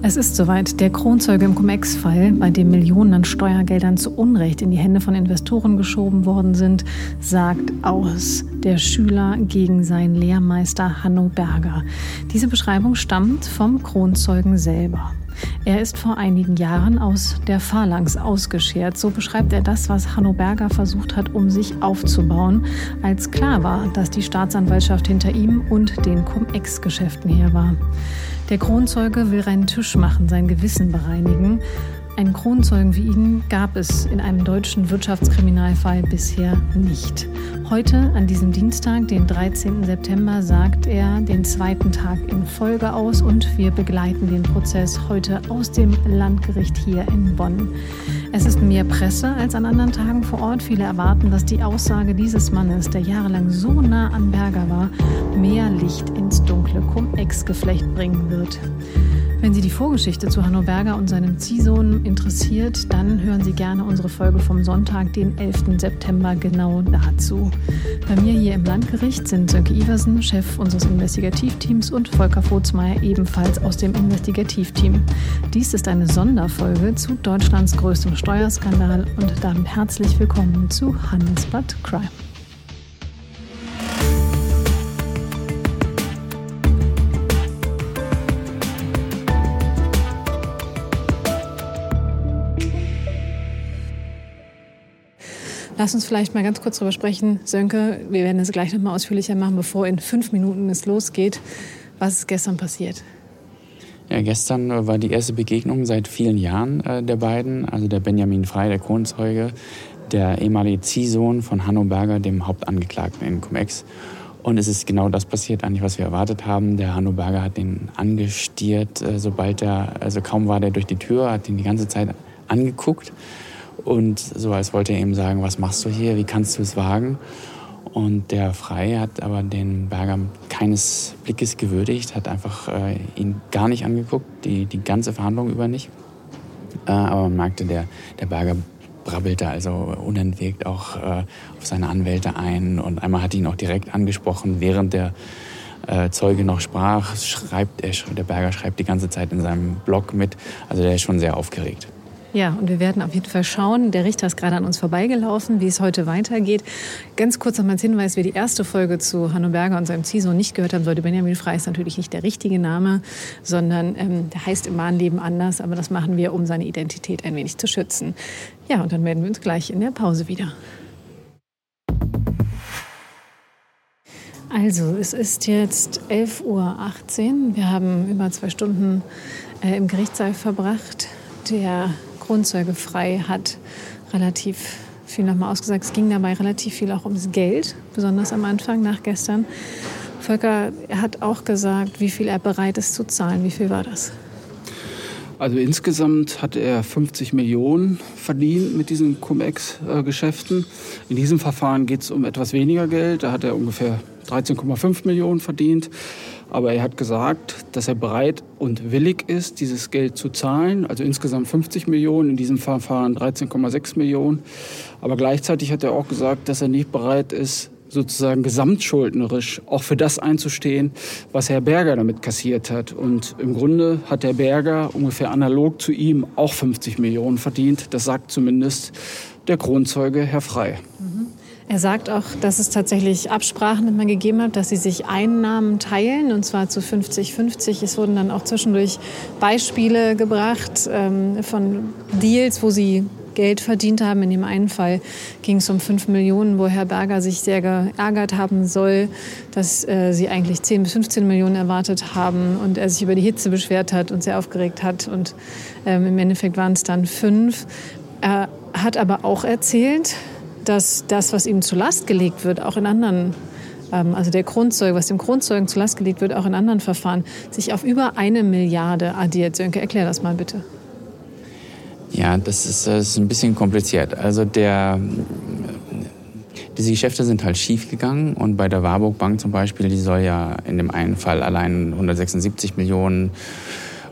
Es ist soweit. Der Kronzeuge im Cum-Ex-Fall, bei dem Millionen an Steuergeldern zu Unrecht in die Hände von Investoren geschoben worden sind, sagt aus. Der Schüler gegen seinen Lehrmeister Hanno Berger. Diese Beschreibung stammt vom Kronzeugen selber. Er ist vor einigen Jahren aus der Phalanx ausgeschert. So beschreibt er das, was Hanno Berger versucht hat, um sich aufzubauen, als klar war, dass die Staatsanwaltschaft hinter ihm und den Cum-Ex-Geschäften her war. Der Kronzeuge will reinen Tisch machen, sein Gewissen bereinigen. Einen Kronzeugen wie ihn gab es in einem deutschen Wirtschaftskriminalfall bisher nicht. Heute, an diesem Dienstag, den 13. September, sagt er den zweiten Tag in Folge aus und wir begleiten den Prozess heute aus dem Landgericht hier in Bonn. Es ist mehr Presse als an anderen Tagen vor Ort. Viele erwarten, dass die Aussage dieses Mannes, der jahrelang so nah an Berger war, mehr Licht ins dunkle Cum-Ex-Geflecht bringen wird. Wenn Sie die Vorgeschichte zu Hanno Berger und seinem Ziehsohn interessiert, dann hören Sie gerne unsere Folge vom Sonntag, den 11. September, genau dazu. Bei mir hier im Landgericht sind Sönke Iversen, Chef unseres Investigativteams, und Volker Vogtsmeier, ebenfalls aus dem Investigativteam. Dies ist eine Sonderfolge zu Deutschlands größtem Steuerskandal und damit herzlich willkommen zu Handelsblatt Crime. Lass uns vielleicht mal ganz kurz darüber sprechen, Sönke. Wir werden es gleich noch mal ausführlicher machen, bevor in fünf Minuten es losgeht. Was ist gestern passiert? Ja, gestern war die erste Begegnung seit vielen Jahren äh, der beiden. Also der Benjamin Frey, der Kronzeuge, der ehemalige Ziehsohn von Hanno Berger, dem Hauptangeklagten in Cum-Ex. Und es ist genau das passiert, eigentlich, was wir erwartet haben. Der Hanno Berger hat ihn angestiert, äh, sobald er, also kaum war der durch die Tür, hat ihn die ganze Zeit angeguckt und so als wollte er ihm sagen, was machst du hier, wie kannst du es wagen? Und der Frei hat aber den Berger keines Blickes gewürdigt, hat einfach äh, ihn gar nicht angeguckt, die, die ganze Verhandlung über nicht. Äh, aber man merkte, der, der Berger brabbelte also unentwegt auch äh, auf seine Anwälte ein. Und einmal hat ihn auch direkt angesprochen, während der äh, Zeuge noch sprach, schreibt er, der Berger schreibt die ganze Zeit in seinem Blog mit. Also der ist schon sehr aufgeregt. Ja, und wir werden auf jeden Fall schauen. Der Richter ist gerade an uns vorbeigelaufen, wie es heute weitergeht. Ganz kurz noch als Hinweis, wer die erste Folge zu Hanno Berger und seinem Ziso nicht gehört haben sollte, Benjamin Frey ist natürlich nicht der richtige Name, sondern ähm, der heißt im wahren Leben anders. Aber das machen wir, um seine Identität ein wenig zu schützen. Ja, und dann melden wir uns gleich in der Pause wieder. Also, es ist jetzt 11.18 Uhr. Wir haben über zwei Stunden äh, im Gerichtssaal verbracht. Der Kronzeuge frei hat relativ viel nochmal ausgesagt. Es ging dabei relativ viel auch ums Geld, besonders am Anfang nach gestern. Volker hat auch gesagt, wie viel er bereit ist zu zahlen. Wie viel war das? Also insgesamt hat er 50 Millionen verdient mit diesen Cum-Ex-Geschäften. In diesem Verfahren geht es um etwas weniger Geld. Da hat er ungefähr 13,5 Millionen verdient. Aber er hat gesagt, dass er bereit und willig ist, dieses Geld zu zahlen. Also insgesamt 50 Millionen, in diesem Verfahren 13,6 Millionen. Aber gleichzeitig hat er auch gesagt, dass er nicht bereit ist, sozusagen gesamtschuldnerisch auch für das einzustehen, was Herr Berger damit kassiert hat. Und im Grunde hat Herr Berger ungefähr analog zu ihm auch 50 Millionen verdient. Das sagt zumindest der Kronzeuge Herr Frei. Mhm. Er sagt auch, dass es tatsächlich Absprachen immer gegeben hat, dass sie sich Einnahmen teilen, und zwar zu 50-50. Es wurden dann auch zwischendurch Beispiele gebracht ähm, von Deals, wo sie Geld verdient haben. In dem einen Fall ging es um 5 Millionen, wo Herr Berger sich sehr geärgert haben soll, dass äh, sie eigentlich 10 bis 15 Millionen erwartet haben und er sich über die Hitze beschwert hat und sehr aufgeregt hat. Und ähm, im Endeffekt waren es dann fünf. Er hat aber auch erzählt, dass das, was ihm zu Last gelegt wird, auch in anderen, ähm, also der Kronzeuge, was dem Kronzeugen zu Last gelegt wird, auch in anderen Verfahren, sich auf über eine Milliarde addiert. Sönke, erklär das mal bitte. Ja, das ist, das ist ein bisschen kompliziert. Also der, diese Geschäfte sind halt schief gegangen und bei der Warburg Bank zum Beispiel, die soll ja in dem einen Fall allein 176 Millionen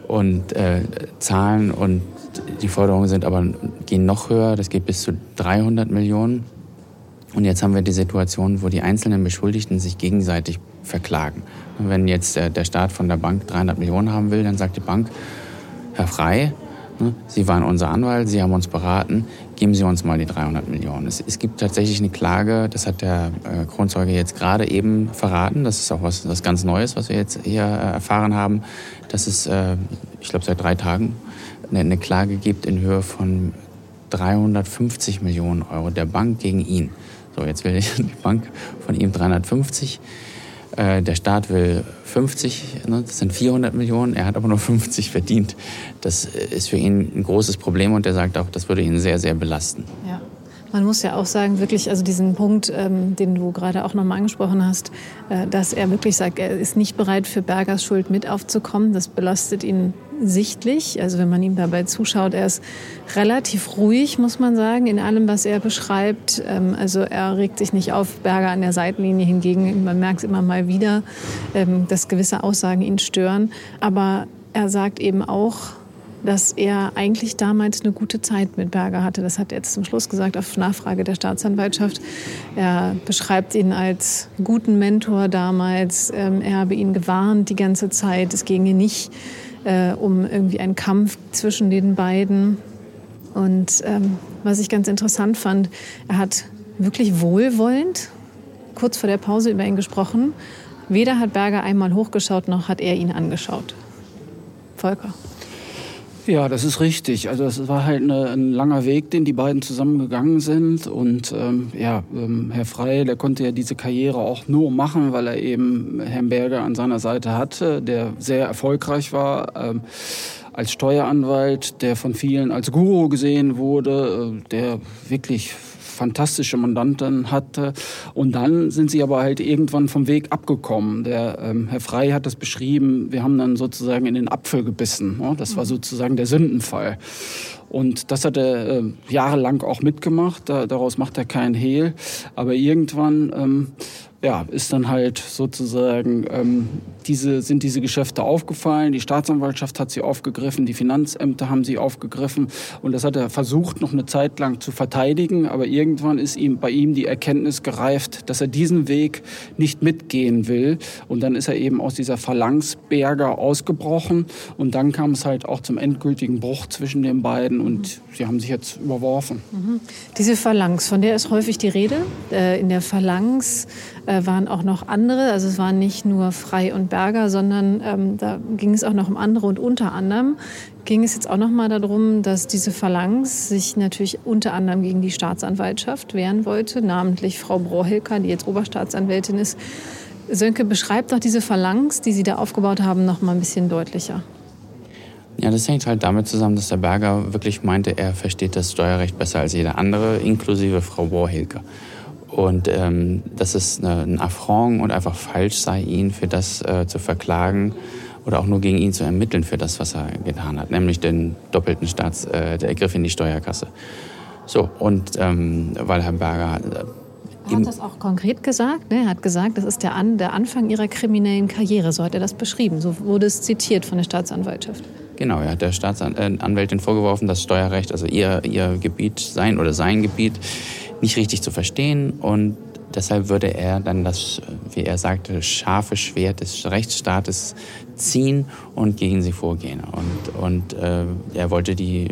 und äh, zahlen und die Forderungen sind aber, gehen noch höher, das geht bis zu 300 Millionen. Und jetzt haben wir die Situation, wo die einzelnen Beschuldigten sich gegenseitig verklagen. Und wenn jetzt der Staat von der Bank 300 Millionen haben will, dann sagt die Bank, Herr Frei, ne, Sie waren unser Anwalt, Sie haben uns beraten, geben Sie uns mal die 300 Millionen. Es, es gibt tatsächlich eine Klage, das hat der äh, Kronzeuge jetzt gerade eben verraten. Das ist auch was, was ganz Neues, was wir jetzt hier äh, erfahren haben, dass es, äh, ich glaube, seit drei Tagen eine, Klage gibt in Höhe von 350 Millionen Euro der Bank gegen ihn. So, jetzt will die Bank von ihm 350. Äh, der Staat will 50, ne, das sind 400 Millionen, er hat aber nur 50 verdient. Das ist für ihn ein großes Problem und er sagt auch, das würde ihn sehr, sehr belasten. Ja. Man muss ja auch sagen, wirklich, also diesen Punkt, ähm, den du gerade auch nochmal angesprochen hast, äh, dass er wirklich sagt, er ist nicht bereit, für Bergers Schuld mit aufzukommen. Das belastet ihn sichtlich. Also wenn man ihm dabei zuschaut, er ist relativ ruhig, muss man sagen, in allem, was er beschreibt. Ähm, also er regt sich nicht auf, Berger an der Seitenlinie hingegen. Man merkt es immer mal wieder, ähm, dass gewisse Aussagen ihn stören. Aber er sagt eben auch, dass er eigentlich damals eine gute Zeit mit Berger hatte. Das hat er jetzt zum Schluss gesagt auf Nachfrage der Staatsanwaltschaft. Er beschreibt ihn als guten Mentor damals. Ähm, er habe ihn gewarnt die ganze Zeit. Es ginge nicht äh, um irgendwie einen Kampf zwischen den beiden. Und ähm, was ich ganz interessant fand, er hat wirklich wohlwollend kurz vor der Pause über ihn gesprochen. Weder hat Berger einmal hochgeschaut, noch hat er ihn angeschaut. Volker. Ja, das ist richtig. Also es war halt eine, ein langer Weg, den die beiden zusammengegangen sind. Und ähm, ja, ähm, Herr Frey, der konnte ja diese Karriere auch nur machen, weil er eben Herrn Berger an seiner Seite hatte, der sehr erfolgreich war. Ähm, als Steueranwalt, der von vielen als Guru gesehen wurde, äh, der wirklich fantastische Mandanten hatte. Und dann sind sie aber halt irgendwann vom Weg abgekommen. Der ähm, Herr Frey hat das beschrieben, wir haben dann sozusagen in den Apfel gebissen. Ne? Das war mhm. sozusagen der Sündenfall. Und das hat er äh, jahrelang auch mitgemacht. Da, daraus macht er keinen Hehl. Aber irgendwann ähm, ja, ist dann halt sozusagen, ähm, diese, sind diese Geschäfte aufgefallen. Die Staatsanwaltschaft hat sie aufgegriffen, die Finanzämter haben sie aufgegriffen. Und das hat er versucht, noch eine Zeit lang zu verteidigen. Aber irgendwann ist ihm bei ihm die Erkenntnis gereift, dass er diesen Weg nicht mitgehen will. Und dann ist er eben aus dieser Phalanxberger ausgebrochen. Und dann kam es halt auch zum endgültigen Bruch zwischen den beiden. Und sie haben sich jetzt überworfen. Mhm. Diese Phalanx, von der ist häufig die Rede. Äh, in der Phalanx äh, waren auch noch andere. Also es waren nicht nur Frei und Berger, sondern ähm, da ging es auch noch um andere. Und unter anderem ging es jetzt auch noch mal darum, dass diese Phalanx sich natürlich unter anderem gegen die Staatsanwaltschaft wehren wollte, namentlich Frau Brohilker, die jetzt Oberstaatsanwältin ist. Sönke beschreibt doch diese Phalanx, die Sie da aufgebaut haben, noch mal ein bisschen deutlicher. Ja, das hängt halt damit zusammen, dass der Berger wirklich meinte, er versteht das Steuerrecht besser als jeder andere, inklusive Frau Borhilke. Und ähm, dass es eine, ein Affront und einfach falsch sei, ihn für das äh, zu verklagen oder auch nur gegen ihn zu ermitteln für das, was er getan hat, nämlich den doppelten Staats, äh, der Ergriff in die Steuerkasse. So, und ähm, weil Herr Berger. Äh, er hat das auch konkret gesagt. Ne? Er hat gesagt, das ist der, An der Anfang ihrer kriminellen Karriere. So hat er das beschrieben. So wurde es zitiert von der Staatsanwaltschaft. Genau, er hat der Staatsanwältin vorgeworfen, dass Steuerrecht, also ihr, ihr Gebiet sein oder sein Gebiet, nicht richtig zu verstehen und deshalb würde er dann das, wie er sagte, scharfe Schwert des Rechtsstaates ziehen und gegen sie vorgehen. Und, und äh, er wollte die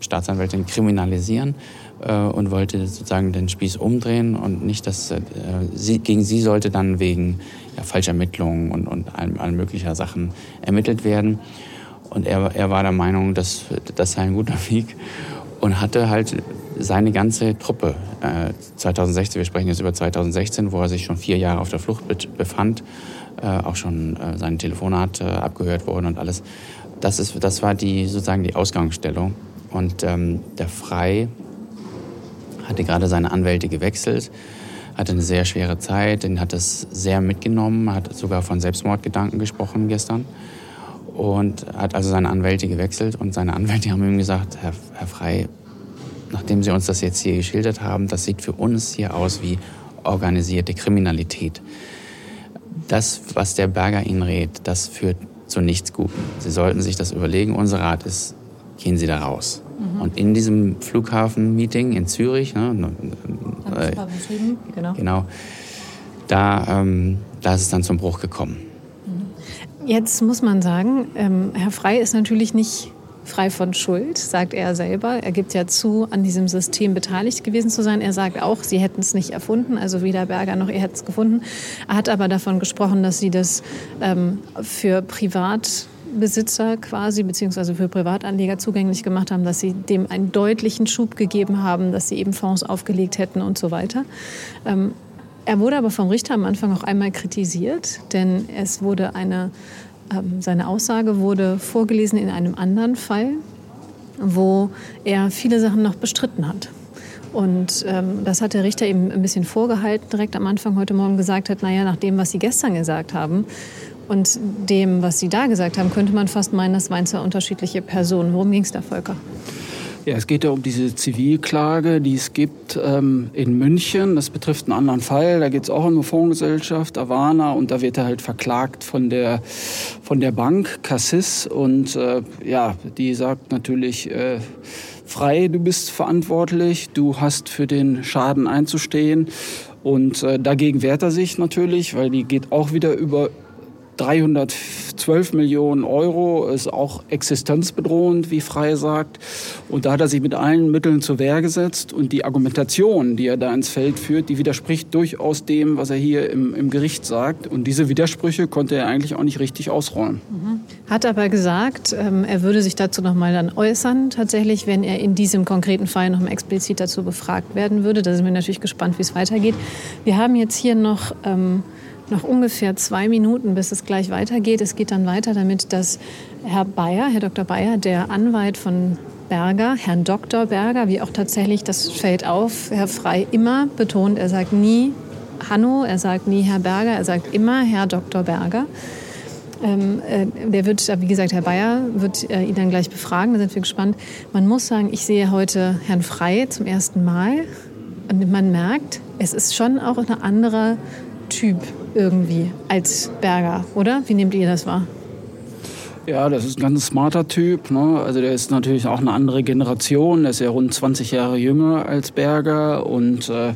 Staatsanwältin kriminalisieren äh, und wollte sozusagen den Spieß umdrehen und nicht, dass äh, sie, gegen sie sollte dann wegen ja, Falschermittlungen und, und all, all möglicher Sachen ermittelt werden. Und er, er war der Meinung, dass das sei ein guter Weg und hatte halt seine ganze Truppe. Äh, 2016, wir sprechen jetzt über 2016, wo er sich schon vier Jahre auf der Flucht befand, äh, auch schon äh, sein Telefonat äh, abgehört wurde und alles. Das, ist, das war die, sozusagen die Ausgangsstellung. Und ähm, der Frei hatte gerade seine Anwälte gewechselt, hatte eine sehr schwere Zeit, den hat es sehr mitgenommen, hat sogar von Selbstmordgedanken gesprochen gestern und hat also seine Anwälte gewechselt und seine Anwälte haben ihm gesagt, Herr, Herr Frei, nachdem Sie uns das jetzt hier geschildert haben, das sieht für uns hier aus wie organisierte Kriminalität. Das, was der Berger Ihnen rät, das führt zu nichts Gutem. Sie sollten sich das überlegen. Unser Rat ist, gehen Sie da raus. Mhm. Und in diesem Flughafen-Meeting in Zürich, ne, äh, genau. genau, da, ähm, da ist es dann zum Bruch gekommen. Jetzt muss man sagen, ähm, Herr Frei ist natürlich nicht frei von Schuld, sagt er selber. Er gibt ja zu, an diesem System beteiligt gewesen zu sein. Er sagt auch, sie hätten es nicht erfunden, also weder Berger noch er hätte es gefunden. Er hat aber davon gesprochen, dass sie das ähm, für Privatbesitzer quasi, beziehungsweise für Privatanleger zugänglich gemacht haben, dass sie dem einen deutlichen Schub gegeben haben, dass sie eben Fonds aufgelegt hätten und so weiter. Ähm, er wurde aber vom Richter am Anfang auch einmal kritisiert, denn es wurde eine seine Aussage wurde vorgelesen in einem anderen Fall, wo er viele Sachen noch bestritten hat. Und ähm, das hat der Richter eben ein bisschen vorgehalten, direkt am Anfang heute Morgen gesagt hat, naja, nach dem, was Sie gestern gesagt haben und dem, was Sie da gesagt haben, könnte man fast meinen, das waren zwei unterschiedliche Personen. Worum ging es da, Volker? Ja, es geht ja um diese Zivilklage, die es gibt ähm, in München. Das betrifft einen anderen Fall. Da geht es auch um eine Fondsgesellschaft, Avana, und da wird er halt verklagt von der, von der Bank Cassis. Und äh, ja, die sagt natürlich äh, frei, du bist verantwortlich, du hast für den Schaden einzustehen. Und äh, dagegen wehrt er sich natürlich, weil die geht auch wieder über 312 Millionen Euro ist auch existenzbedrohend, wie Frei sagt. Und da hat er sich mit allen Mitteln zur Wehr gesetzt. Und die Argumentation, die er da ins Feld führt, die widerspricht durchaus dem, was er hier im, im Gericht sagt. Und diese Widersprüche konnte er eigentlich auch nicht richtig ausräumen. Mhm. Hat aber gesagt, ähm, er würde sich dazu noch mal dann äußern, tatsächlich, wenn er in diesem konkreten Fall noch mal explizit dazu befragt werden würde. Da sind wir natürlich gespannt, wie es weitergeht. Wir haben jetzt hier noch... Ähm, noch ungefähr zwei Minuten, bis es gleich weitergeht. Es geht dann weiter damit, dass Herr Bayer, Herr Dr. Bayer, der Anwalt von Berger, Herrn Dr. Berger, wie auch tatsächlich, das fällt auf, Herr Frei immer betont, er sagt nie Hanno, er sagt nie Herr Berger, er sagt immer Herr Dr. Berger. Ähm, äh, der wird, wie gesagt, Herr Bayer wird äh, ihn dann gleich befragen, da sind wir gespannt. Man muss sagen, ich sehe heute Herrn Frei zum ersten Mal und man merkt, es ist schon auch eine andere Typ irgendwie als Berger, oder? Wie nehmt ihr das wahr? Ja, das ist ein ganz smarter Typ. Ne? Also der ist natürlich auch eine andere Generation. Der ist ja rund 20 Jahre jünger als Berger und äh,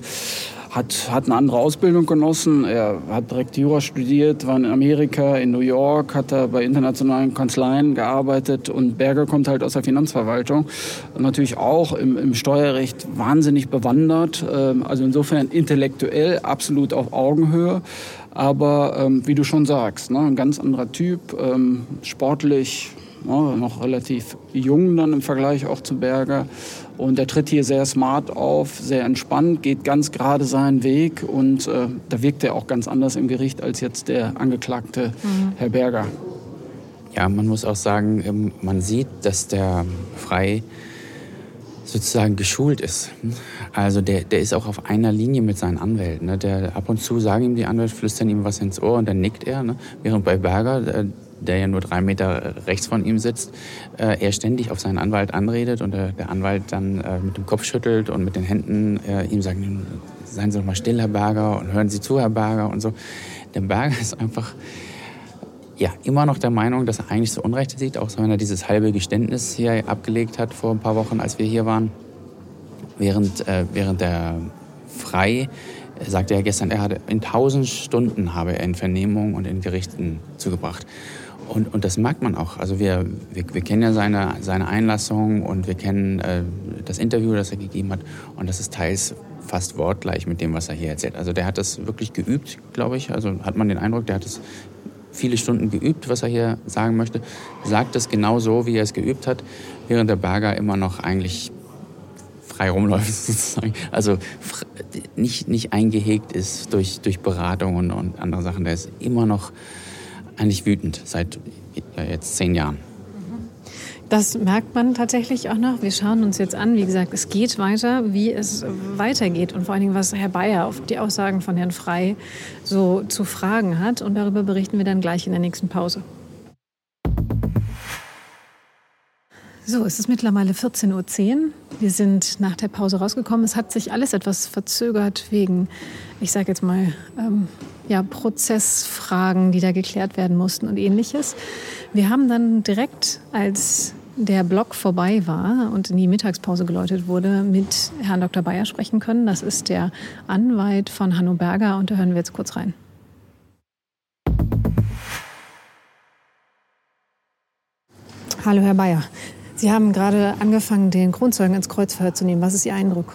hat, hat eine andere Ausbildung genossen. Er hat direkt Jura studiert, war in Amerika, in New York, hat er bei internationalen Kanzleien gearbeitet und Berger kommt halt aus der Finanzverwaltung. Natürlich auch im, im Steuerrecht wahnsinnig bewandert. Ähm, also insofern intellektuell absolut auf Augenhöhe. Aber ähm, wie du schon sagst, ne, ein ganz anderer Typ, ähm, sportlich, ne, noch relativ jung dann im Vergleich auch zu Berger. Und er tritt hier sehr smart auf, sehr entspannt, geht ganz gerade seinen Weg und äh, da wirkt er auch ganz anders im Gericht als jetzt der Angeklagte mhm. Herr Berger. Ja, man muss auch sagen, ähm, man sieht, dass der Frei sozusagen geschult ist. Also der, der ist auch auf einer Linie mit seinen Anwälten. Ne? Der, ab und zu sagen ihm die Anwälte, flüstern ihm was ins Ohr und dann nickt er. Ne? Während bei Berger, äh, der ja nur drei Meter rechts von ihm sitzt, äh, er ständig auf seinen Anwalt anredet und äh, der Anwalt dann äh, mit dem Kopf schüttelt und mit den Händen äh, ihm sagt, seien Sie doch mal still, Herr Berger, und hören Sie zu, Herr Berger und so. Der Berger ist einfach ja, immer noch der Meinung, dass er eigentlich so Unrecht sieht, auch wenn er dieses halbe Geständnis hier abgelegt hat vor ein paar Wochen, als wir hier waren. Während, äh, während der Frei er sagte ja gestern, er hatte in tausend Stunden habe er in Vernehmungen und in Gerichten zugebracht. Und, und das merkt man auch. Also wir, wir, wir kennen ja seine, seine Einlassung und wir kennen äh, das Interview, das er gegeben hat. Und das ist teils fast wortgleich mit dem, was er hier erzählt. Also der hat das wirklich geübt, glaube ich. Also hat man den Eindruck, der hat es viele Stunden geübt, was er hier sagen möchte. Sagt es genau so, wie er es geübt hat, während der Berger immer noch eigentlich frei rumläuft sozusagen. Also nicht, nicht eingehegt ist durch, durch Beratungen und andere Sachen. Der ist immer noch eigentlich wütend seit jetzt zehn Jahren. Das merkt man tatsächlich auch noch. Wir schauen uns jetzt an, wie gesagt, es geht weiter, wie es weitergeht und vor allen Dingen, was Herr Bayer auf die Aussagen von Herrn Frei so zu fragen hat. Und darüber berichten wir dann gleich in der nächsten Pause. So, es ist mittlerweile 14.10 Uhr. Wir sind nach der Pause rausgekommen. Es hat sich alles etwas verzögert wegen, ich sage jetzt mal, ähm, ja, Prozessfragen, die da geklärt werden mussten und ähnliches. Wir haben dann direkt, als der Block vorbei war und in die Mittagspause geläutet wurde, mit Herrn Dr. Bayer sprechen können. Das ist der Anwalt von Hanno Berger und da hören wir jetzt kurz rein. Hallo, Herr Bayer. Sie haben gerade angefangen, den Kronzeugen ins Kreuzverhör zu nehmen. Was ist Ihr Eindruck?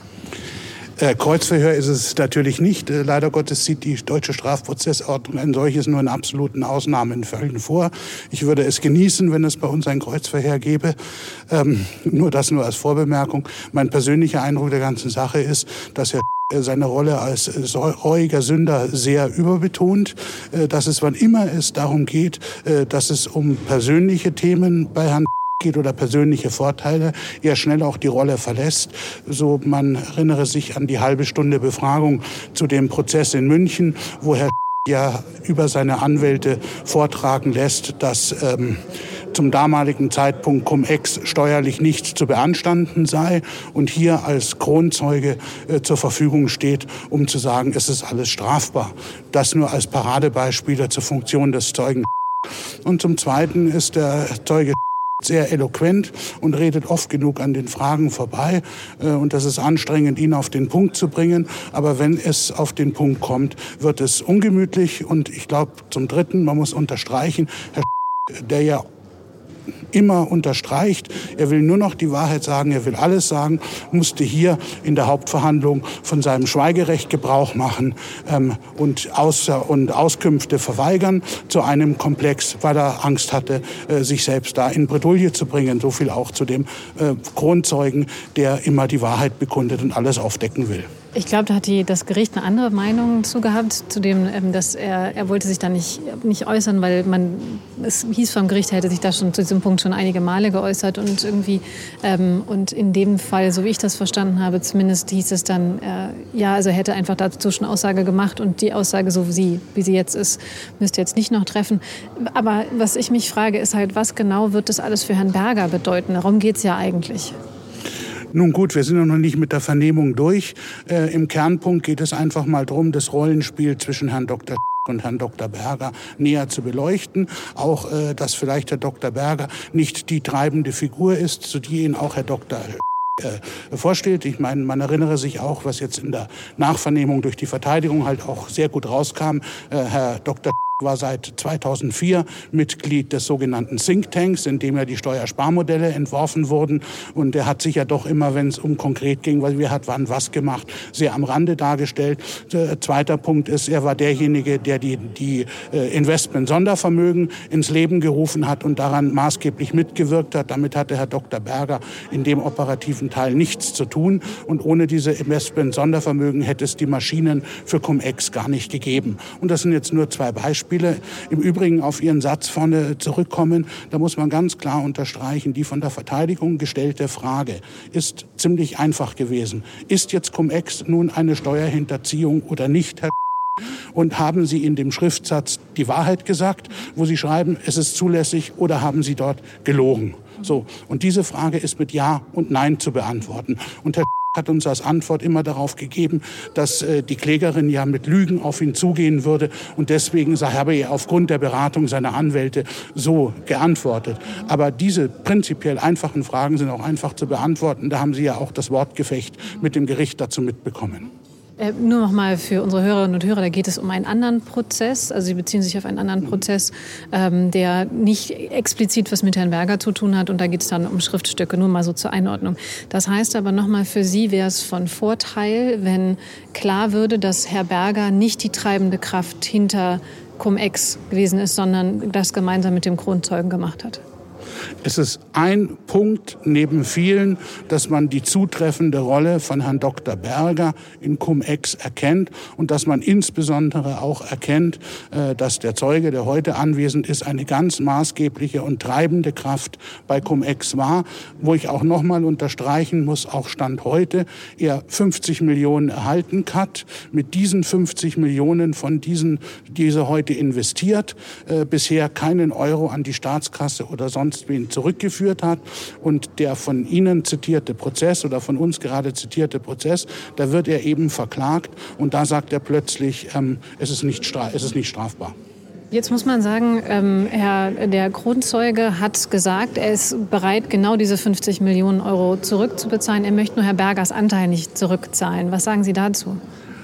Äh, Kreuzverhör ist es natürlich nicht. Äh, leider Gottes sieht die deutsche Strafprozessordnung ein solches nur in absoluten Ausnahmenfällen vor. Ich würde es genießen, wenn es bei uns ein Kreuzverhör gäbe. Ähm, nur das nur als Vorbemerkung. Mein persönlicher Eindruck der ganzen Sache ist, dass Herr seine Rolle als reuiger Sünder sehr überbetont, äh, dass es, wann immer es darum geht, äh, dass es um persönliche Themen bei Herrn geht oder persönliche Vorteile, er schnell auch die Rolle verlässt. So man erinnere sich an die halbe Stunde Befragung zu dem Prozess in München, wo Herr ja über seine Anwälte vortragen lässt, dass ähm, zum damaligen Zeitpunkt Cum-Ex steuerlich nicht zu beanstanden sei und hier als Kronzeuge äh, zur Verfügung steht, um zu sagen, es ist alles strafbar. Das nur als Paradebeispiele zur Funktion des Zeugen. Und zum Zweiten ist der Zeuge sehr eloquent und redet oft genug an den Fragen vorbei. Äh, und das ist anstrengend, ihn auf den Punkt zu bringen. Aber wenn es auf den Punkt kommt, wird es ungemütlich. Und ich glaube, zum Dritten, man muss unterstreichen, Herr der ja immer unterstreicht, er will nur noch die Wahrheit sagen, er will alles sagen, musste hier in der Hauptverhandlung von seinem Schweigerecht Gebrauch machen ähm, und, Außer und Auskünfte verweigern zu einem Komplex, weil er Angst hatte, äh, sich selbst da in Bredouille zu bringen. So viel auch zu dem äh, Kronzeugen, der immer die Wahrheit bekundet und alles aufdecken will. Ich glaube, da hat die, das Gericht eine andere Meinung zu gehabt, zu dem, ähm, dass er, er wollte sich da nicht, nicht äußern, weil man, es hieß vom Gericht, er hätte sich da schon zu diesem Punkt schon einige Male geäußert und irgendwie, ähm, und in dem Fall, so wie ich das verstanden habe, zumindest hieß es dann, äh, ja, also er hätte einfach dazu schon Aussage gemacht und die Aussage, so wie sie, wie sie jetzt ist, müsste jetzt nicht noch treffen. Aber was ich mich frage, ist halt, was genau wird das alles für Herrn Berger bedeuten? Darum geht es ja eigentlich. Nun gut, wir sind noch nicht mit der Vernehmung durch. Äh, Im Kernpunkt geht es einfach mal darum, das Rollenspiel zwischen Herrn Dr. und Herrn Dr. Berger näher zu beleuchten. Auch, äh, dass vielleicht Herr Dr. Berger nicht die treibende Figur ist, zu die ihn auch Herr Dr. Äh, vorsteht. Ich meine, man erinnere sich auch, was jetzt in der Nachvernehmung durch die Verteidigung halt auch sehr gut rauskam. Äh, Herr Dr war seit 2004 Mitglied des sogenannten Think Tanks, in dem ja die Steuersparmodelle entworfen wurden. Und er hat sich ja doch immer, wenn es um konkret ging, weil wir hat wann was gemacht, sehr am Rande dargestellt. Der zweiter Punkt ist, er war derjenige, der die, die äh, Investment-Sondervermögen ins Leben gerufen hat und daran maßgeblich mitgewirkt hat. Damit hatte Herr Dr. Berger in dem operativen Teil nichts zu tun. Und ohne diese Investment-Sondervermögen hätte es die Maschinen für Cum-Ex gar nicht gegeben. Und das sind jetzt nur zwei Beispiele. Beispiele im Übrigen auf Ihren Satz vorne zurückkommen, da muss man ganz klar unterstreichen, die von der Verteidigung gestellte Frage ist ziemlich einfach gewesen. Ist jetzt Cum-Ex nun eine Steuerhinterziehung oder nicht, Herr und haben Sie in dem Schriftsatz die Wahrheit gesagt, wo Sie schreiben, es ist zulässig, oder haben Sie dort gelogen? So. Und diese Frage ist mit Ja und Nein zu beantworten. Und Herr hat uns als Antwort immer darauf gegeben, dass äh, die Klägerin ja mit Lügen auf ihn zugehen würde und deswegen habe er aufgrund der Beratung seiner Anwälte so geantwortet. Aber diese prinzipiell einfachen Fragen sind auch einfach zu beantworten. Da haben Sie ja auch das Wortgefecht mit dem Gericht dazu mitbekommen. Äh, nur noch mal für unsere Hörerinnen und Hörer, da geht es um einen anderen Prozess. Also Sie beziehen sich auf einen anderen Prozess, ähm, der nicht explizit was mit Herrn Berger zu tun hat. Und da geht es dann um Schriftstücke, nur mal so zur Einordnung. Das heißt aber noch mal, für Sie wäre es von Vorteil, wenn klar würde, dass Herr Berger nicht die treibende Kraft hinter Cum-Ex gewesen ist, sondern das gemeinsam mit dem Kronzeugen gemacht hat. Es ist ein Punkt neben vielen, dass man die zutreffende Rolle von Herrn Dr. Berger in Cum-Ex erkennt und dass man insbesondere auch erkennt, äh, dass der Zeuge, der heute anwesend ist, eine ganz maßgebliche und treibende Kraft bei Cum-Ex war, wo ich auch nochmal unterstreichen muss, auch Stand heute, er 50 Millionen erhalten hat, mit diesen 50 Millionen von diesen, diese heute investiert, äh, bisher keinen Euro an die Staatskasse oder sonst wen zurückgeführt hat. Und der von Ihnen zitierte Prozess oder von uns gerade zitierte Prozess, da wird er eben verklagt und da sagt er plötzlich, ähm, es, ist nicht es ist nicht strafbar. Jetzt muss man sagen, ähm, Herr, der Kronzeuge hat gesagt, er ist bereit, genau diese 50 Millionen Euro zurückzubezahlen. Er möchte nur Herr Bergers Anteil nicht zurückzahlen. Was sagen Sie dazu?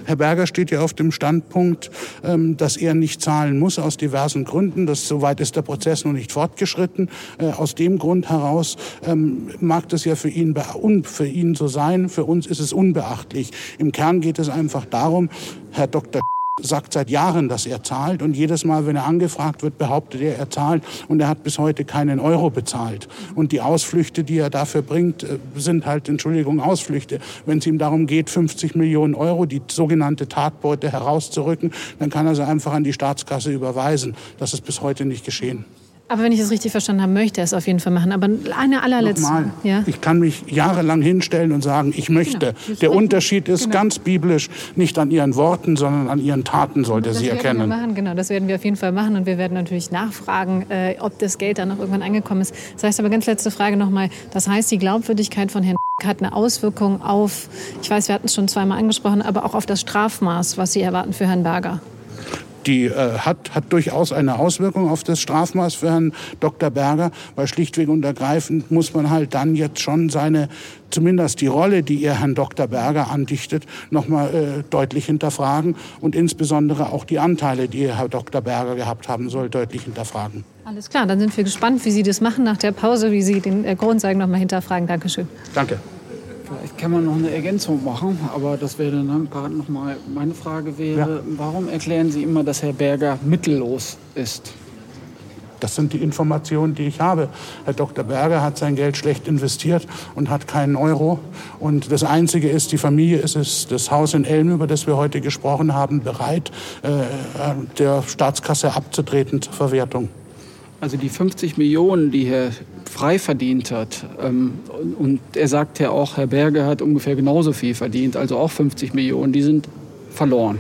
Herr Berger steht ja auf dem Standpunkt, ähm, dass er nicht zahlen muss aus diversen Gründen. Das, soweit ist der Prozess noch nicht fortgeschritten. Äh, aus dem Grund heraus ähm, mag das ja für ihn, für ihn so sein. Für uns ist es unbeachtlich. Im Kern geht es einfach darum, Herr Dr sagt seit Jahren, dass er zahlt und jedes Mal, wenn er angefragt wird, behauptet er, er zahlt und er hat bis heute keinen Euro bezahlt. Und die Ausflüchte, die er dafür bringt, äh, sind halt, Entschuldigung, Ausflüchte. Wenn es ihm darum geht, 50 Millionen Euro, die sogenannte Tatbeute herauszurücken, dann kann er sie einfach an die Staatskasse überweisen. Das ist bis heute nicht geschehen. Aber wenn ich es richtig verstanden habe, möchte er es auf jeden Fall machen. Aber eine allerletzte. Nochmal, ja? Ich kann mich jahrelang hinstellen und sagen, ich möchte. Genau. Der Unterschied ist genau. ganz biblisch, nicht an ihren Worten, sondern an ihren Taten sollte das sie erkennen. Wir machen, genau, das werden wir auf jeden Fall machen. Und wir werden natürlich nachfragen, äh, ob das Geld dann noch irgendwann angekommen ist. Das heißt aber ganz letzte Frage nochmal. Das heißt, die Glaubwürdigkeit von Herrn hat eine Auswirkung auf, ich weiß, wir hatten es schon zweimal angesprochen, aber auch auf das Strafmaß, was Sie erwarten für Herrn Berger die äh, hat, hat durchaus eine Auswirkung auf das Strafmaß für Herrn Dr. Berger, weil schlichtweg und ergreifend muss man halt dann jetzt schon seine, zumindest die Rolle, die ihr Herrn Dr. Berger andichtet, nochmal äh, deutlich hinterfragen und insbesondere auch die Anteile, die Herr Dr. Berger gehabt haben soll, deutlich hinterfragen. Alles klar, dann sind wir gespannt, wie Sie das machen nach der Pause, wie Sie den äh, Grundzeugen nochmal hinterfragen. Dankeschön. Danke. Vielleicht kann man noch eine Ergänzung machen, aber das wäre dann gerade noch mal meine Frage wäre, ja. warum erklären Sie immer, dass Herr Berger mittellos ist? Das sind die Informationen, die ich habe. Herr Dr. Berger hat sein Geld schlecht investiert und hat keinen Euro. Und das Einzige ist, die Familie ist es, das Haus in Elm, über das wir heute gesprochen haben, bereit, äh, der Staatskasse abzutreten zur Verwertung. Also die 50 Millionen, die Herr frei verdient hat, ähm, und er sagt ja auch, Herr Berger hat ungefähr genauso viel verdient, also auch 50 Millionen, die sind verloren.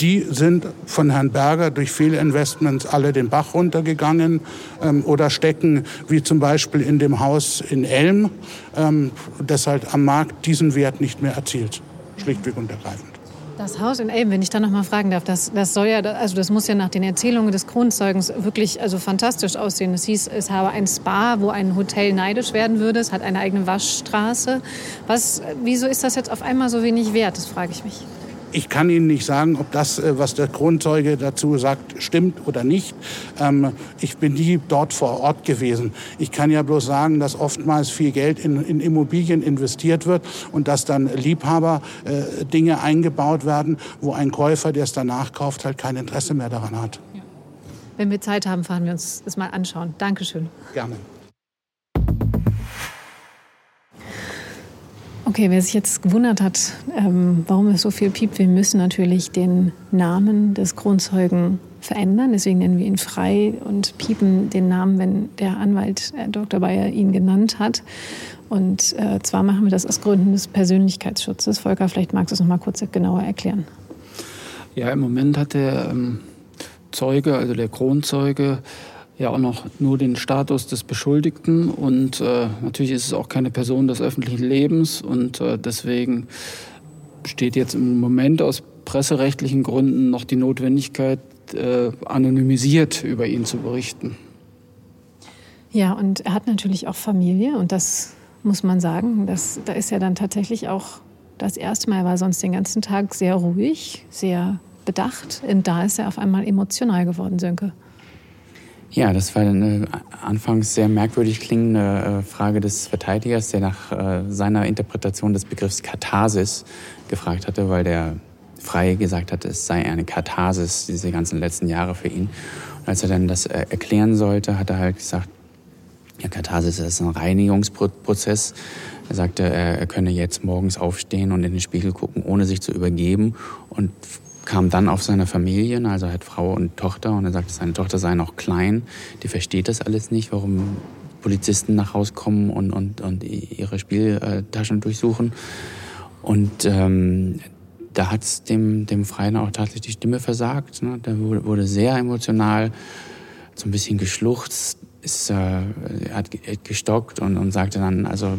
Die sind von Herrn Berger durch Fehlinvestments alle den Bach runtergegangen ähm, oder stecken, wie zum Beispiel in dem Haus in Elm, ähm, das halt am Markt diesen Wert nicht mehr erzielt. Schlichtweg und ergreifend. Das Haus in Elben, wenn ich da noch mal fragen darf, das, das soll ja, also das muss ja nach den Erzählungen des Kronzeugens wirklich also fantastisch aussehen. Es hieß, es habe ein Spa, wo ein Hotel neidisch werden würde. Es hat eine eigene Waschstraße. Was, wieso ist das jetzt auf einmal so wenig wert? Das frage ich mich. Ich kann Ihnen nicht sagen, ob das, äh, was der Kronzeuge dazu sagt, stimmt oder nicht. Ähm, ich bin nie dort vor Ort gewesen. Ich kann ja bloß sagen, dass oftmals viel Geld in, in Immobilien investiert wird und dass dann Liebhaber äh, Dinge eingebaut werden, wo ein Käufer, der es danach kauft, halt kein Interesse mehr daran hat. Wenn wir Zeit haben, fahren wir uns das mal anschauen. Dankeschön. Gerne. Okay, wer sich jetzt gewundert hat, ähm, warum es so viel piept, wir müssen natürlich den Namen des Kronzeugen verändern. Deswegen nennen wir ihn frei und piepen den Namen, wenn der Anwalt äh, Dr. Bayer ihn genannt hat. Und äh, zwar machen wir das aus Gründen des Persönlichkeitsschutzes. Volker, vielleicht magst du es noch mal kurz genauer erklären. Ja, im Moment hat der ähm, Zeuge, also der Kronzeuge, ja auch noch nur den Status des Beschuldigten und äh, natürlich ist es auch keine Person des öffentlichen Lebens und äh, deswegen besteht jetzt im Moment aus presserechtlichen Gründen noch die Notwendigkeit, äh, anonymisiert über ihn zu berichten. Ja, und er hat natürlich auch Familie und das muss man sagen, das, da ist er dann tatsächlich auch das erste Mal, war sonst den ganzen Tag sehr ruhig, sehr bedacht und da ist er auf einmal emotional geworden, Sönke. Ja, das war eine anfangs sehr merkwürdig klingende äh, Frage des Verteidigers, der nach äh, seiner Interpretation des Begriffs Katharsis gefragt hatte, weil der Freie gesagt hatte, es sei eine Katharsis diese ganzen letzten Jahre für ihn. Und als er dann das äh, erklären sollte, hat er halt gesagt, ja, Katharsis ist ein Reinigungsprozess. Er sagte, er könne jetzt morgens aufstehen und in den Spiegel gucken, ohne sich zu übergeben und kam dann auf seine Familie, also hat Frau und Tochter und er sagte, seine Tochter sei noch klein, die versteht das alles nicht, warum Polizisten nach Hause kommen und, und, und ihre Spieltaschen durchsuchen. Und ähm, da hat es dem, dem Freien auch tatsächlich die Stimme versagt. Ne? Der wurde, sehr emotional, so ein bisschen geschluchzt, ist, äh, hat gestockt und, und sagte dann, also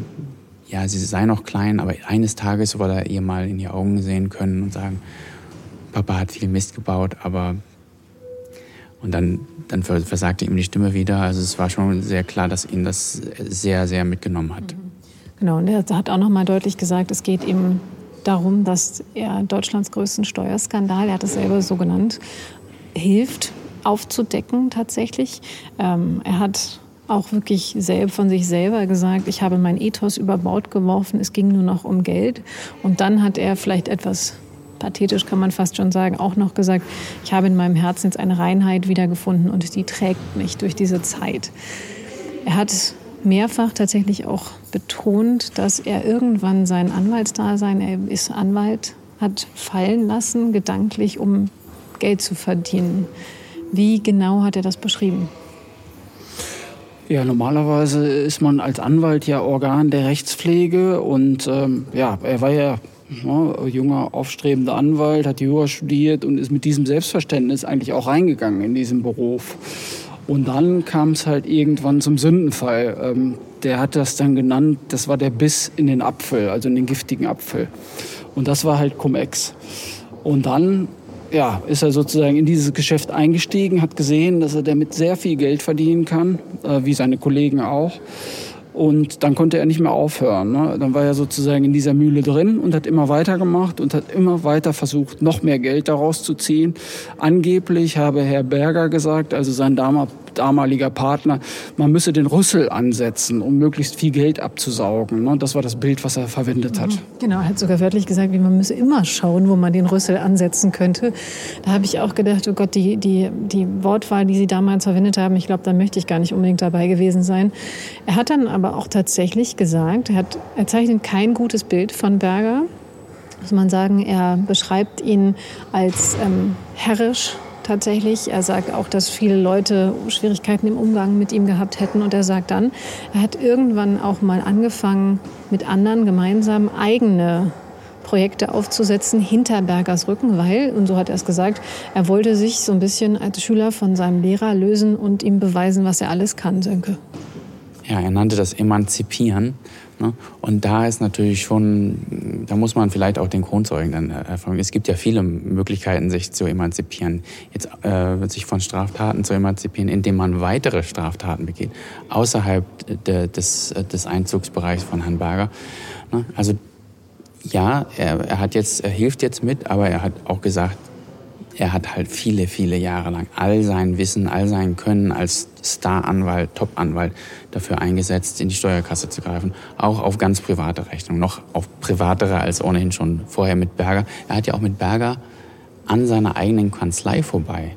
ja, sie sei noch klein, aber eines Tages wolle er ihr mal in die Augen sehen können und sagen, Papa hat viel Mist gebaut, aber und dann, dann versagte ihm die Stimme wieder. Also es war schon sehr klar, dass ihn das sehr, sehr mitgenommen hat. Genau, und er hat auch noch mal deutlich gesagt, es geht ihm darum, dass er Deutschlands größten Steuerskandal, er hat es selber so genannt, hilft aufzudecken tatsächlich. Ähm, er hat auch wirklich selber von sich selber gesagt, ich habe mein Ethos über Bord geworfen, es ging nur noch um Geld. Und dann hat er vielleicht etwas pathetisch kann man fast schon sagen, auch noch gesagt, ich habe in meinem Herzen jetzt eine Reinheit wiedergefunden und die trägt mich durch diese Zeit. Er hat mehrfach tatsächlich auch betont, dass er irgendwann sein Anwaltsdasein, er ist Anwalt, hat fallen lassen, gedanklich, um Geld zu verdienen. Wie genau hat er das beschrieben? Ja, normalerweise ist man als Anwalt ja Organ der Rechtspflege und ähm, ja, er war ja ja, junger, aufstrebender Anwalt, hat Jura studiert und ist mit diesem Selbstverständnis eigentlich auch reingegangen in diesen Beruf. Und dann kam es halt irgendwann zum Sündenfall. Ähm, der hat das dann genannt, das war der Biss in den Apfel, also in den giftigen Apfel. Und das war halt Cum-Ex. Und dann ja, ist er sozusagen in dieses Geschäft eingestiegen, hat gesehen, dass er damit sehr viel Geld verdienen kann, äh, wie seine Kollegen auch. Und dann konnte er nicht mehr aufhören. Ne? Dann war er sozusagen in dieser Mühle drin und hat immer weiter gemacht und hat immer weiter versucht, noch mehr Geld daraus zu ziehen. Angeblich habe Herr Berger gesagt, also sein damals damaliger Partner, man müsse den Rüssel ansetzen, um möglichst viel Geld abzusaugen. Ne? Das war das Bild, was er verwendet hat. Mhm. Genau, er hat sogar wörtlich gesagt, wie man müsse immer schauen, wo man den Rüssel ansetzen könnte. Da habe ich auch gedacht, oh Gott, die, die, die Wortwahl, die Sie damals verwendet haben, ich glaube, da möchte ich gar nicht unbedingt dabei gewesen sein. Er hat dann aber auch tatsächlich gesagt, er, hat, er zeichnet kein gutes Bild von Berger muss man sagen, er beschreibt ihn als ähm, herrisch, tatsächlich. Er sagt auch, dass viele Leute Schwierigkeiten im Umgang mit ihm gehabt hätten. Und er sagt dann, er hat irgendwann auch mal angefangen, mit anderen gemeinsam eigene Projekte aufzusetzen hinter Bergers Rücken, weil, und so hat er es gesagt, er wollte sich so ein bisschen als Schüler von seinem Lehrer lösen und ihm beweisen, was er alles kann, Sönke. Ja, er nannte das Emanzipieren. Ne? Und da ist natürlich schon, da muss man vielleicht auch den Kronzeugen dann erfolgen. Es gibt ja viele Möglichkeiten, sich zu emanzipieren. Jetzt äh, sich von Straftaten zu emanzipieren, indem man weitere Straftaten begeht, außerhalb de, des, des Einzugsbereichs von Herrn Berger. Ne? Also ja, er, er hat jetzt, er hilft jetzt mit, aber er hat auch gesagt, er hat halt viele, viele Jahre lang all sein Wissen, all sein Können als Star-Anwalt, Top-Anwalt dafür eingesetzt, in die Steuerkasse zu greifen. Auch auf ganz private Rechnung, noch auf privatere als ohnehin schon vorher mit Berger. Er hat ja auch mit Berger an seiner eigenen Kanzlei vorbei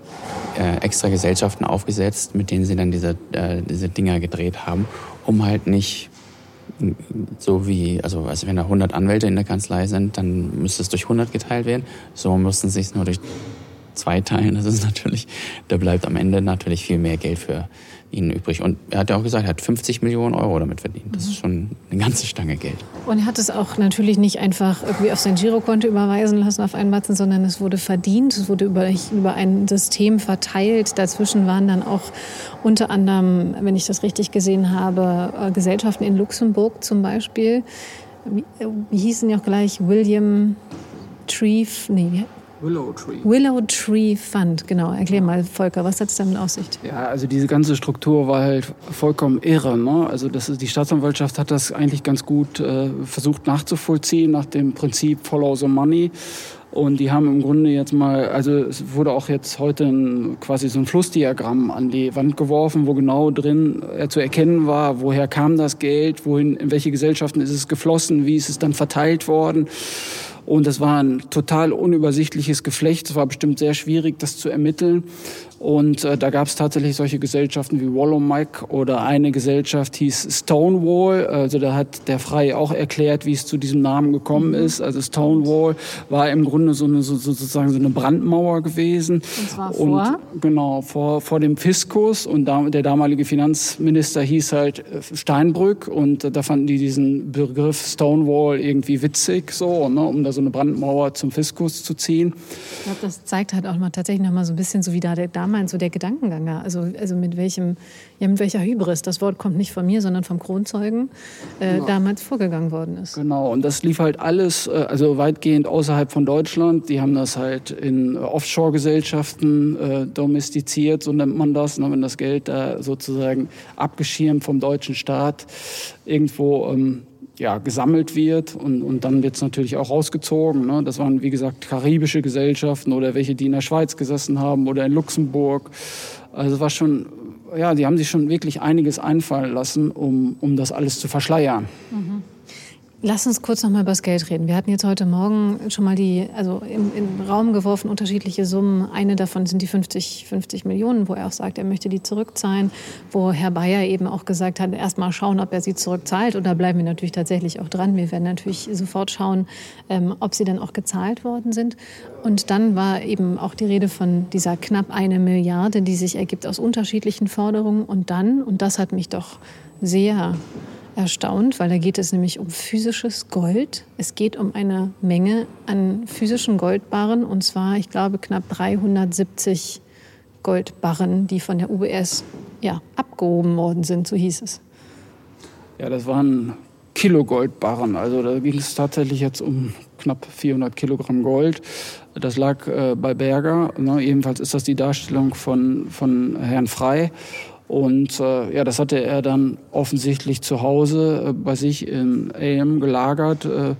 äh, extra Gesellschaften aufgesetzt, mit denen sie dann diese, äh, diese Dinger gedreht haben, um halt nicht so wie, also, also wenn da 100 Anwälte in der Kanzlei sind, dann müsste es durch 100 geteilt werden. So mussten sie es nur durch zwei Teilen, das ist natürlich, da bleibt am Ende natürlich viel mehr Geld für ihn übrig. Und er hat ja auch gesagt, er hat 50 Millionen Euro damit verdient. Das ist schon eine ganze Stange Geld. Und er hat es auch natürlich nicht einfach irgendwie auf sein Girokonto überweisen lassen auf einen Batzen, sondern es wurde verdient, es wurde über, über ein System verteilt. Dazwischen waren dann auch unter anderem, wenn ich das richtig gesehen habe, äh, Gesellschaften in Luxemburg zum Beispiel. Wie, äh, hießen die auch gleich? William Treef, nee, Willow Tree. Willow Tree Fund, genau. Erklär mal, Volker, was hat es damit auf sich? Ja, also diese ganze Struktur war halt vollkommen irre. Ne? Also das ist, die Staatsanwaltschaft hat das eigentlich ganz gut äh, versucht nachzuvollziehen nach dem Prinzip Follow the Money. Und die haben im Grunde jetzt mal, also es wurde auch jetzt heute ein, quasi so ein Flussdiagramm an die Wand geworfen, wo genau drin äh, zu erkennen war, woher kam das Geld, wohin, in welche Gesellschaften ist es geflossen, wie ist es dann verteilt worden. Und es war ein total unübersichtliches Geflecht. Es war bestimmt sehr schwierig, das zu ermitteln. Und äh, da gab es tatsächlich solche Gesellschaften wie Wallow Mike oder eine Gesellschaft hieß Stonewall. Also da hat der Frei auch erklärt, wie es zu diesem Namen gekommen mhm. ist. Also Stonewall war im Grunde so eine so, sozusagen so eine Brandmauer gewesen. Und zwar vor? Und, genau, vor, vor dem Fiskus. Und da, der damalige Finanzminister hieß halt äh, Steinbrück. Und äh, da fanden die diesen Begriff Stonewall irgendwie witzig, so, ne, um da so eine Brandmauer zum Fiskus zu ziehen. Ich glaube, das zeigt halt auch mal tatsächlich noch mal so ein bisschen so, wie da der damals so der Gedankengang Also, also mit welchem, ja, mit welcher Hybris, das Wort kommt nicht von mir, sondern vom Kronzeugen, äh, ja. damals vorgegangen worden ist. Genau, und das lief halt alles, äh, also weitgehend außerhalb von Deutschland. Die haben das halt in Offshore-Gesellschaften äh, domestiziert, so nennt man das, ne, wenn das Geld da sozusagen abgeschirmt vom deutschen Staat irgendwo ähm, ja, gesammelt wird und, und dann wird es natürlich auch rausgezogen. Ne? Das waren, wie gesagt, karibische Gesellschaften oder welche, die in der Schweiz gesessen haben oder in Luxemburg. Also es war schon, ja, die haben sich schon wirklich einiges einfallen lassen, um, um das alles zu verschleiern. Mhm. Lass uns kurz noch mal über das Geld reden. Wir hatten jetzt heute Morgen schon mal die, also im, im Raum geworfen, unterschiedliche Summen. Eine davon sind die 50, 50 Millionen, wo er auch sagt, er möchte die zurückzahlen. Wo Herr Bayer eben auch gesagt hat, erst mal schauen, ob er sie zurückzahlt. Und da bleiben wir natürlich tatsächlich auch dran. Wir werden natürlich sofort schauen, ähm, ob sie dann auch gezahlt worden sind. Und dann war eben auch die Rede von dieser knapp eine Milliarde, die sich ergibt aus unterschiedlichen Forderungen. Und dann, und das hat mich doch sehr erstaunt, weil da geht es nämlich um physisches Gold. Es geht um eine Menge an physischen Goldbarren und zwar, ich glaube, knapp 370 Goldbarren, die von der UBS ja, abgehoben worden sind, so hieß es. Ja, das waren Kilogoldbarren. Also da ging es tatsächlich jetzt um knapp 400 Kilogramm Gold. Das lag äh, bei Berger. Ne? Ebenfalls ist das die Darstellung von, von Herrn Frey. Und äh, ja, das hatte er dann offensichtlich zu Hause äh, bei sich in AM gelagert. Äh,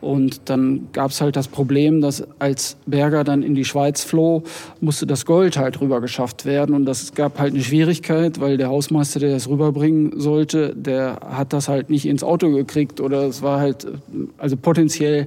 und dann gab es halt das Problem, dass als Berger dann in die Schweiz floh, musste das Gold halt rüber geschafft werden. Und das gab halt eine Schwierigkeit, weil der Hausmeister, der das rüberbringen sollte, der hat das halt nicht ins Auto gekriegt oder es war halt also potenziell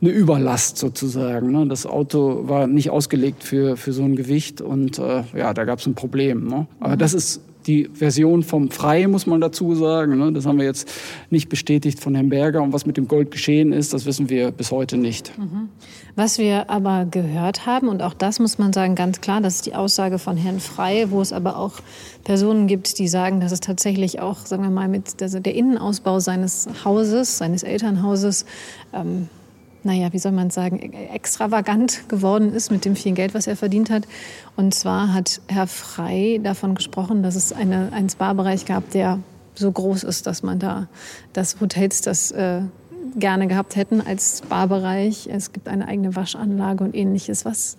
eine Überlast sozusagen. Ne? Das Auto war nicht ausgelegt für, für so ein Gewicht und äh, ja, da gab es ein Problem. Ne? Aber das ist die Version vom Frei, muss man dazu sagen. Ne? Das haben wir jetzt nicht bestätigt von Herrn Berger. Und was mit dem Gold geschehen ist, das wissen wir bis heute nicht. Mhm. Was wir aber gehört haben, und auch das muss man sagen, ganz klar, das ist die Aussage von Herrn Frei, wo es aber auch Personen gibt, die sagen, dass es tatsächlich auch, sagen wir mal, mit also der Innenausbau seines Hauses, seines Elternhauses, ähm, naja, wie soll man sagen, extravagant geworden ist mit dem vielen Geld, was er verdient hat. Und zwar hat Herr Frei davon gesprochen, dass es eine, einen Spa-Bereich gab, der so groß ist, dass man da, dass Hotels das äh, gerne gehabt hätten als Spa-Bereich. Es gibt eine eigene Waschanlage und ähnliches. Was,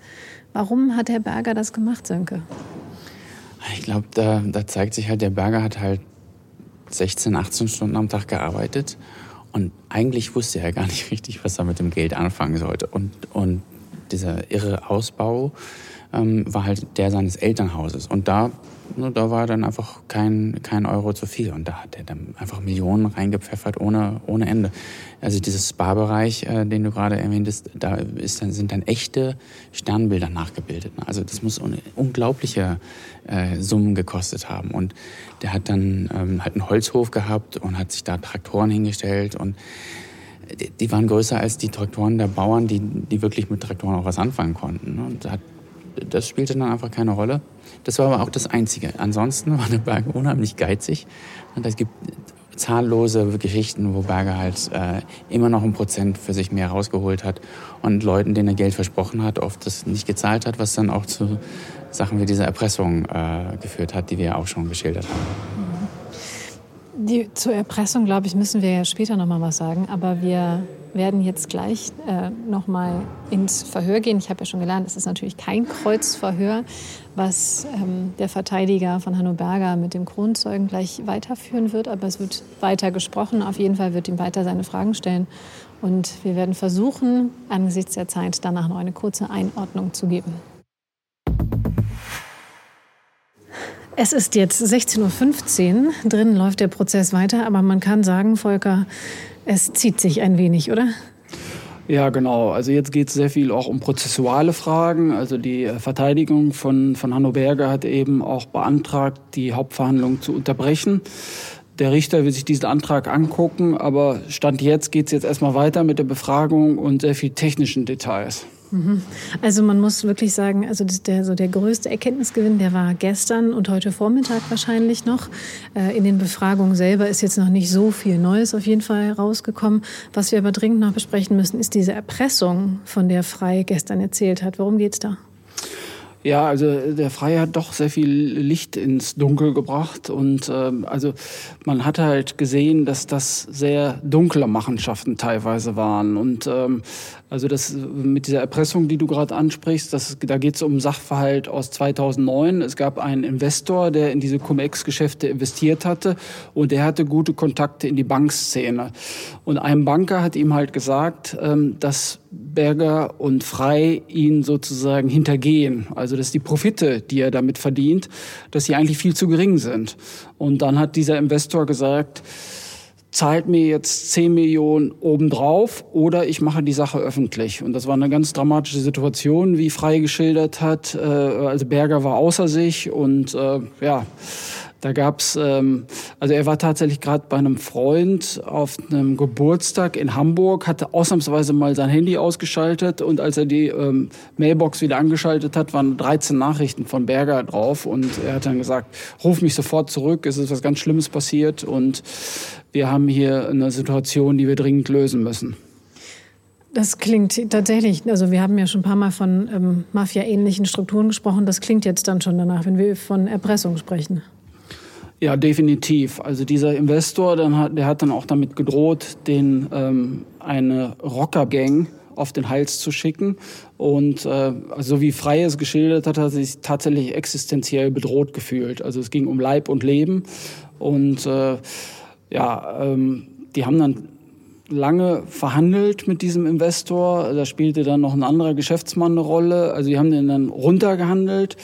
warum hat Herr Berger das gemacht, Sönke? Ich glaube, da, da zeigt sich halt, der Berger hat halt 16, 18 Stunden am Tag gearbeitet und eigentlich wusste er gar nicht richtig, was er mit dem Geld anfangen sollte. Und, und dieser irre Ausbau ähm, war halt der seines Elternhauses. Und da ne, da war dann einfach kein, kein Euro zu viel. Und da hat er dann einfach Millionen reingepfeffert ohne, ohne Ende. Also dieses Spa-Bereich, äh, den du gerade erwähntest, da ist dann, sind dann echte Sternbilder nachgebildet. Ne? Also das muss unglaubliche äh, Summen gekostet haben. Und der hat dann ähm, halt einen Holzhof gehabt und hat sich da Traktoren hingestellt und die, die waren größer als die Traktoren der Bauern, die, die wirklich mit Traktoren auch was anfangen konnten. Ne? Und hat, das spielte dann einfach keine Rolle. Das war aber auch das Einzige. Ansonsten war der Berger unheimlich geizig. Und es gibt zahllose Geschichten, wo Berger halt äh, immer noch ein Prozent für sich mehr rausgeholt hat und Leuten, denen er Geld versprochen hat, oft das nicht gezahlt hat, was dann auch zu Sachen wie dieser Erpressung äh, geführt hat, die wir auch schon geschildert haben. Die, zur Erpressung, glaube ich, müssen wir ja später noch mal was sagen. Aber wir werden jetzt gleich äh, noch mal ins Verhör gehen. Ich habe ja schon gelernt, es ist natürlich kein Kreuzverhör, was ähm, der Verteidiger von Hanno Berger mit dem Kronzeugen gleich weiterführen wird. Aber es wird weiter gesprochen. Auf jeden Fall wird ihm weiter seine Fragen stellen. Und wir werden versuchen, angesichts der Zeit danach noch eine kurze Einordnung zu geben. Es ist jetzt 16.15 Uhr. Drinnen läuft der Prozess weiter. Aber man kann sagen, Volker, es zieht sich ein wenig, oder? Ja, genau. Also jetzt geht es sehr viel auch um prozessuale Fragen. Also die Verteidigung von, von Hanno Berger hat eben auch beantragt, die Hauptverhandlung zu unterbrechen. Der Richter will sich diesen Antrag angucken, aber Stand jetzt geht es jetzt erstmal weiter mit der Befragung und sehr viel technischen Details. Mhm. Also man muss wirklich sagen, also der, so der größte Erkenntnisgewinn, der war gestern und heute Vormittag wahrscheinlich noch. Äh, in den Befragungen selber ist jetzt noch nicht so viel Neues auf jeden Fall rausgekommen. Was wir aber dringend noch besprechen müssen, ist diese Erpressung, von der Frei gestern erzählt hat. Worum geht's da? Ja, also der Freie hat doch sehr viel Licht ins Dunkel gebracht und ähm, also man hat halt gesehen, dass das sehr dunkle Machenschaften teilweise waren und ähm, Also das mit dieser Erpressung, die du gerade ansprichst, das, da geht es um Sachverhalt aus 2009. Es gab einen Investor, der in diese Cum-Ex-Geschäfte investiert hatte und der hatte gute Kontakte in die Bankszene. Und ein Banker hat ihm halt gesagt, ähm, dass Berger und Frei ihn sozusagen hintergehen. Also dass die Profite, die er damit verdient, dass sie eigentlich viel zu gering sind. Und dann hat dieser Investor gesagt, zahlt mir jetzt 10 Millionen obendrauf oder ich mache die Sache öffentlich. Und das war eine ganz dramatische Situation, wie Frei geschildert hat. Äh, also Berger war außer sich und äh, ja, da gab's, ähm, also er war tatsächlich gerade bei einem Freund auf einem Geburtstag in Hamburg, hatte ausnahmsweise mal sein Handy ausgeschaltet und als er die ähm, Mailbox wieder angeschaltet hat, waren 13 Nachrichten von Berger drauf und er hat dann gesagt, ruf mich sofort zurück, es ist was ganz Schlimmes passiert und wir haben hier eine Situation, die wir dringend lösen müssen. Das klingt tatsächlich, also wir haben ja schon ein paar Mal von ähm, Mafia-ähnlichen Strukturen gesprochen. Das klingt jetzt dann schon danach, wenn wir von Erpressung sprechen. Ja, definitiv. Also dieser Investor, dann hat, der hat dann auch damit gedroht, den ähm, eine Rockergang auf den Hals zu schicken. Und äh, also wie Frey es geschildert hat, hat er sich tatsächlich existenziell bedroht gefühlt. Also es ging um Leib und Leben. Und äh, ja, ähm, die haben dann lange verhandelt mit diesem Investor. Da spielte dann noch ein anderer Geschäftsmann eine Rolle. Also die haben den dann runtergehandelt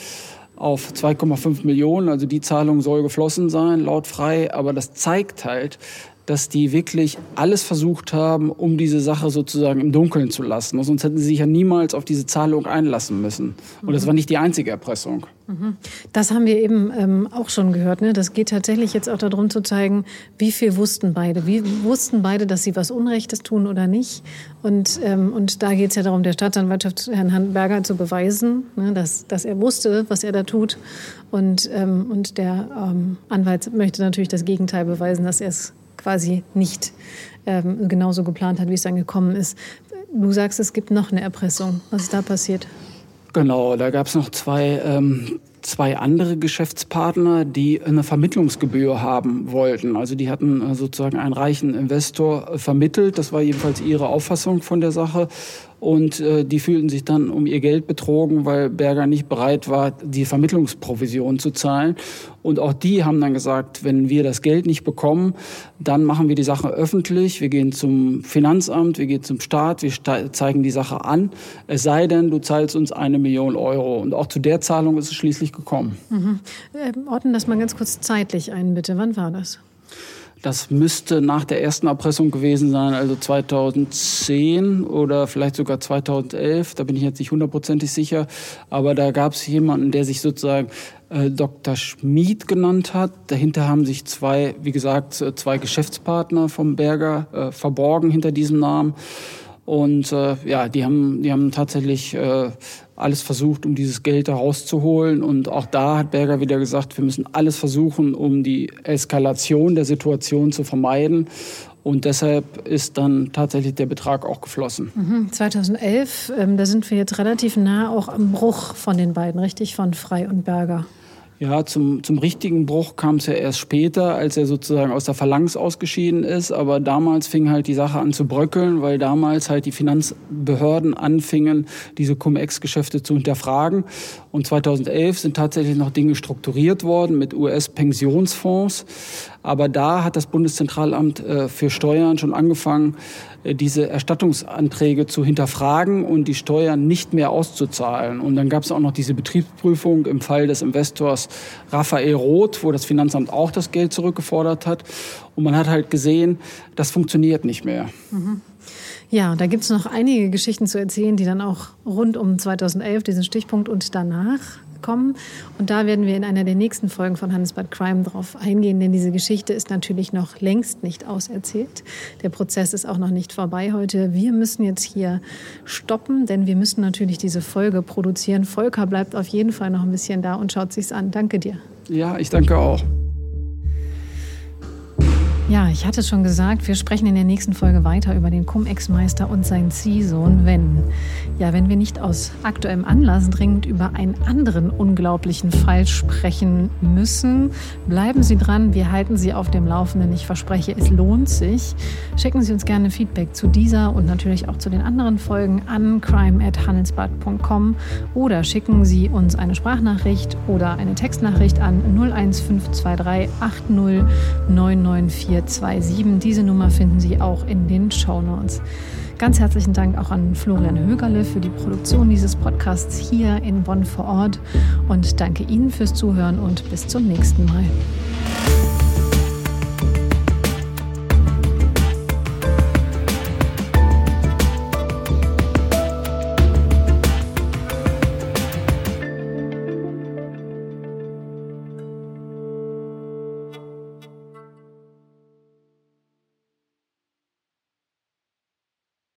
auf 2,5 Millionen. Also die Zahlung soll geflossen sein, laut frei. Aber das zeigt halt, dass die wirklich alles versucht haben, um diese Sache sozusagen im Dunkeln zu lassen. Sonst hätten sie sich ja niemals auf diese Zahlung einlassen müssen. Und das mhm. war nicht die einzige Erpressung. Mhm. Das haben wir eben ähm, auch schon gehört. Ne? Das geht tatsächlich jetzt auch darum zu zeigen, wie viel wussten beide. Wie wussten beide, dass sie was Unrechtes tun oder nicht. Und, ähm, und da geht es ja darum, der Staatsanwaltschaft Herrn Handberger zu beweisen, ne? dass, dass er wusste, was er da tut. Und, ähm, und der ähm, Anwalt möchte natürlich das Gegenteil beweisen, dass er es quasi nicht ähm, genauso geplant hat, wie es dann gekommen ist. Du sagst, es gibt noch eine Erpressung. Was ist da passiert? Genau, da gab es noch zwei, ähm, zwei andere Geschäftspartner, die eine Vermittlungsgebühr haben wollten. Also die hatten äh, sozusagen einen reichen Investor vermittelt. Das war jedenfalls ihre Auffassung von der Sache und äh, die fühlten sich dann um ihr Geld betrogen, weil Berger nicht bereit war, die Vermittlungsprovision zu zahlen. Und auch die haben dann gesagt, wenn wir das Geld nicht bekommen, dann machen wir die Sache öffentlich. Wir gehen zum Finanzamt, wir gehen zum Staat, wir zeigen die Sache an. Es sei denn, du zahlst uns eine Million Euro. Und auch zu der Zahlung ist es schließlich gekommen. Mhm. Äh, ordnen das mal ganz kurz zeitlich ein, bitte. Wann war das? Das müsste nach der ersten Erpressung gewesen sein, also 2010 oder vielleicht sogar 2011. Da bin ich jetzt nicht hundertprozentig sicher. Aber da gab es jemanden, der sich sozusagen äh, Dr. Schmid genannt hat. Dahinter haben sich zwei, wie gesagt, äh, zwei Geschäftspartner vom Berger äh, verborgen hinter diesem Namen. Und äh, ja, die haben, die haben tatsächlich äh, alles versucht, um dieses Geld da rauszuholen. Und auch da hat Berger wieder gesagt, wir müssen alles versuchen, um die Eskalation der Situation zu vermeiden. Und deshalb ist dann tatsächlich der Betrag auch geflossen. Mhm. 2011, ähm, da sind wir jetzt relativ nah auch am Bruch von den beiden, richtig, von Frei und Berger. Ja, zum, zum richtigen Bruch kam es ja erst später, als er sozusagen aus der Phalanx ausgeschieden ist. Aber damals fing halt die Sache an zu bröckeln, weil damals halt die Finanzbehörden anfingen, diese Cum-Ex-Geschäfte zu hinterfragen. Und 2011 sind tatsächlich noch Dinge strukturiert worden mit US-Pensionsfonds. Aber da hat das Bundeszentralamt äh, für Steuern schon angefangen, äh, diese Erstattungsanträge zu hinterfragen und die Steuern nicht mehr auszuzahlen. Und dann gab es auch noch diese Betriebsprüfung im Fall des Investors Raphael Roth, wo das Finanzamt auch das Geld zurückgefordert hat. Und man hat halt gesehen, das funktioniert nicht mehr. Mhm. Ja, da gibt es noch einige Geschichten zu erzählen, die dann auch rund um 2011, diesen Stichpunkt und danach kommen. Und da werden wir in einer der nächsten Folgen von Handelsbad Crime drauf eingehen, denn diese Geschichte ist natürlich noch längst nicht auserzählt. Der Prozess ist auch noch nicht vorbei heute. Wir müssen jetzt hier stoppen, denn wir müssen natürlich diese Folge produzieren. Volker bleibt auf jeden Fall noch ein bisschen da und schaut sich's an. Danke dir. Ja, ich danke auch. Ja, ich hatte schon gesagt, wir sprechen in der nächsten Folge weiter über den Cum-Ex-Meister und seinen Ziehsohn, wenn, ja, wenn wir nicht aus aktuellem Anlass dringend über einen anderen unglaublichen Fall sprechen müssen. Bleiben Sie dran, wir halten Sie auf dem Laufenden. Ich verspreche, es lohnt sich. Schicken Sie uns gerne Feedback zu dieser und natürlich auch zu den anderen Folgen an crime@handelsblatt.com oder schicken Sie uns eine Sprachnachricht oder eine Textnachricht an 01523 80 994 427. Diese Nummer finden Sie auch in den Show Notes. Ganz herzlichen Dank auch an Florian Högerle für die Produktion dieses Podcasts hier in Bonn vor Ort und danke Ihnen fürs Zuhören und bis zum nächsten Mal.